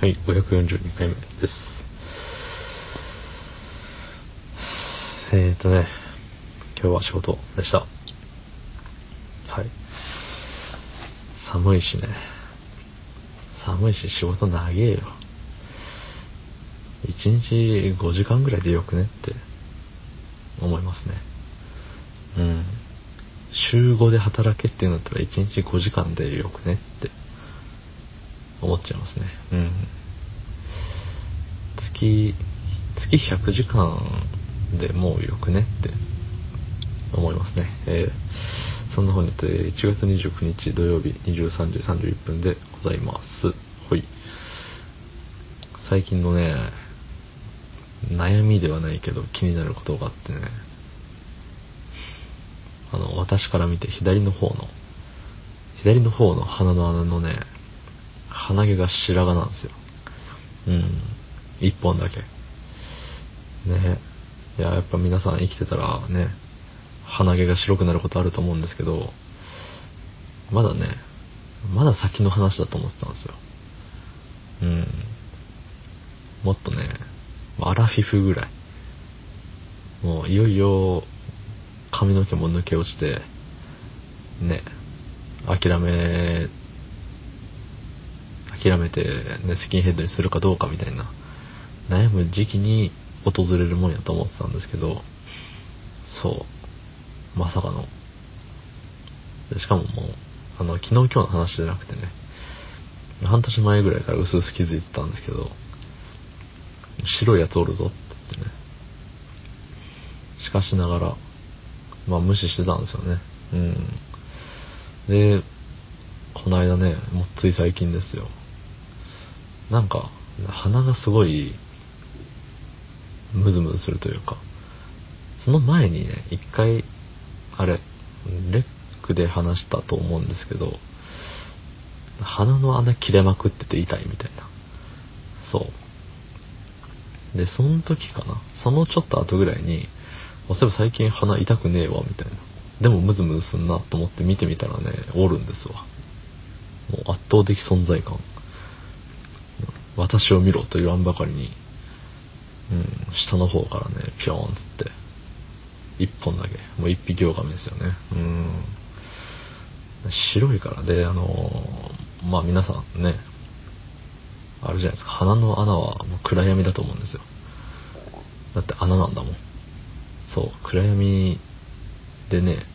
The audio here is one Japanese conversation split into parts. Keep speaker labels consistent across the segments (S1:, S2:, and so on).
S1: はい、542回目です。えーとね、今日は仕事でした。はい。寒いしね。寒いし仕事長えよ。1日5時間ぐらいでよくねって思いますね。うん。週5で働けっていうんだったら1日5時間でよくねって思っちゃいますね。うん。月、月100時間でもうよくねって思いますね。えー、そんな本日、1月29日土曜日23時31分でございます。ほい。最近のね、悩みではないけど気になることがあってね、あの、私から見て左の方の、左の方の鼻の穴のね、鼻毛が白髪なんですよ。うん。一本だけ。ね。いや、やっぱ皆さん生きてたらね、鼻毛が白くなることあると思うんですけど、まだね、まだ先の話だと思ってたんですよ。うん。もっとね、アラフィフぐらい。もういよいよ髪の毛も抜け落ちて、ね、諦め、諦めて、ね、スキンヘッドにするかどうかみたいな、悩む時期に訪れるもんやと思ってたんですけど、そう、まさかの。しかももう、あの、昨日今日の話じゃなくてね、半年前ぐらいから薄々気づいてたんですけど、白いやつおるぞって言ってね。しかしながら、まあ無視してたんですよね。うん。で、この間ね、もうつい最近ですよ。なんか、鼻がすごい、ムズムズするというか、その前にね、一回、あれ、レックで話したと思うんですけど、鼻の穴切れまくってて痛いみたいな。そう。で、その時かな。そのちょっと後ぐらいに、そういえば最近鼻痛くねえわ、みたいな。でもムズムズすんなと思って見てみたらね、おるんですわ。もう圧倒的存在感。私を見ろと言わんばかりに、うん、下の方からね、ピョーンつって、一本だけ、もう一匹狼ですよね。うん。白いからで、あのまあ皆さんね、あるじゃないですか、鼻の穴はもう暗闇だと思うんですよ。だって穴なんだもん。そう、暗闇でね、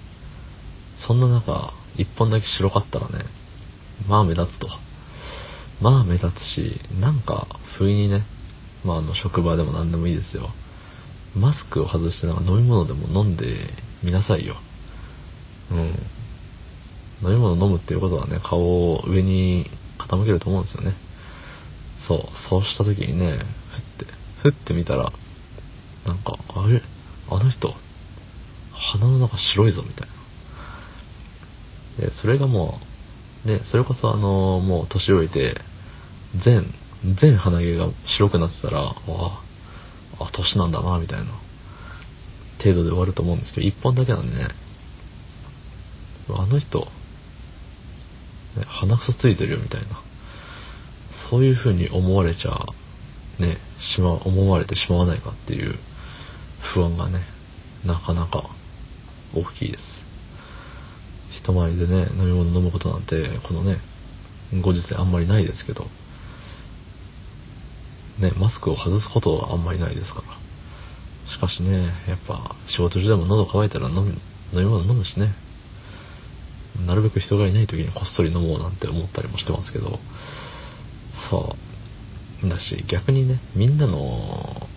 S1: そんな中、一本だけ白かったらね、まあ目立つと。まあ目立つし、なんか、不意にね、まああの、職場でも何でもいいですよ。マスクを外してなんか飲み物でも飲んでみなさいよ。うん。飲み物飲むっていうことはね、顔を上に傾けると思うんですよね。そう、そうした時にね、ふって、ふって見たら、なんか、あれ？あの人、鼻の中白いぞ、みたいな。で、それがもう、ね、それこそあの、もう年老いて、全、全鼻毛が白くなってたら、わあ、あ、年なんだな、みたいな、程度で終わると思うんですけど、一本だけなんでね、あの人、ね、鼻くそついてるよ、みたいな。そういう風に思われちゃ、ね、しま、思われてしまわないかっていう不安がね、なかなか大きいです。人前でね、飲み物飲むことなんて、このね、後日あんまりないですけど、ね、マスクを外すことはあんまりないですから。しかしね、やっぱ仕事中でも喉乾いたら飲む、飲み物飲むしね、なるべく人がいない時にこっそり飲もうなんて思ったりもしてますけど、そう。だし、逆にね、みんなの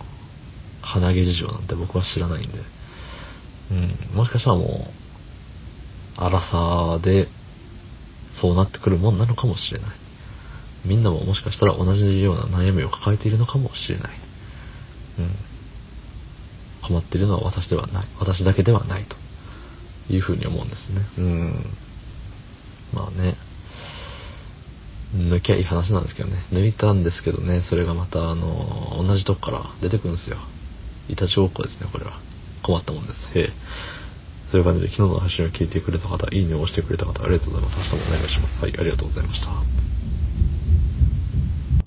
S1: 鼻毛事情なんて僕は知らないんで、うん、もしかしたらもう、荒さで、そうなってくるもんなのかもしれない。みんなももしかしたら同じような悩みを抱えているのかもしれない。うん。困っているのは私ではない。私だけではないというふうに思うんですね。うん。まあね。抜きゃいい話なんですけどね。抜いたんですけどね、それがまた、あの、同じとこから出てくるんですよ。いたちごっこですね、これは。困ったもんです。へえ。そういう感じで昨日の配信を聞いてくれた方、いいねを押してくれた方、ありがとうございます。明日もお願いします。はい、ありがとうございました。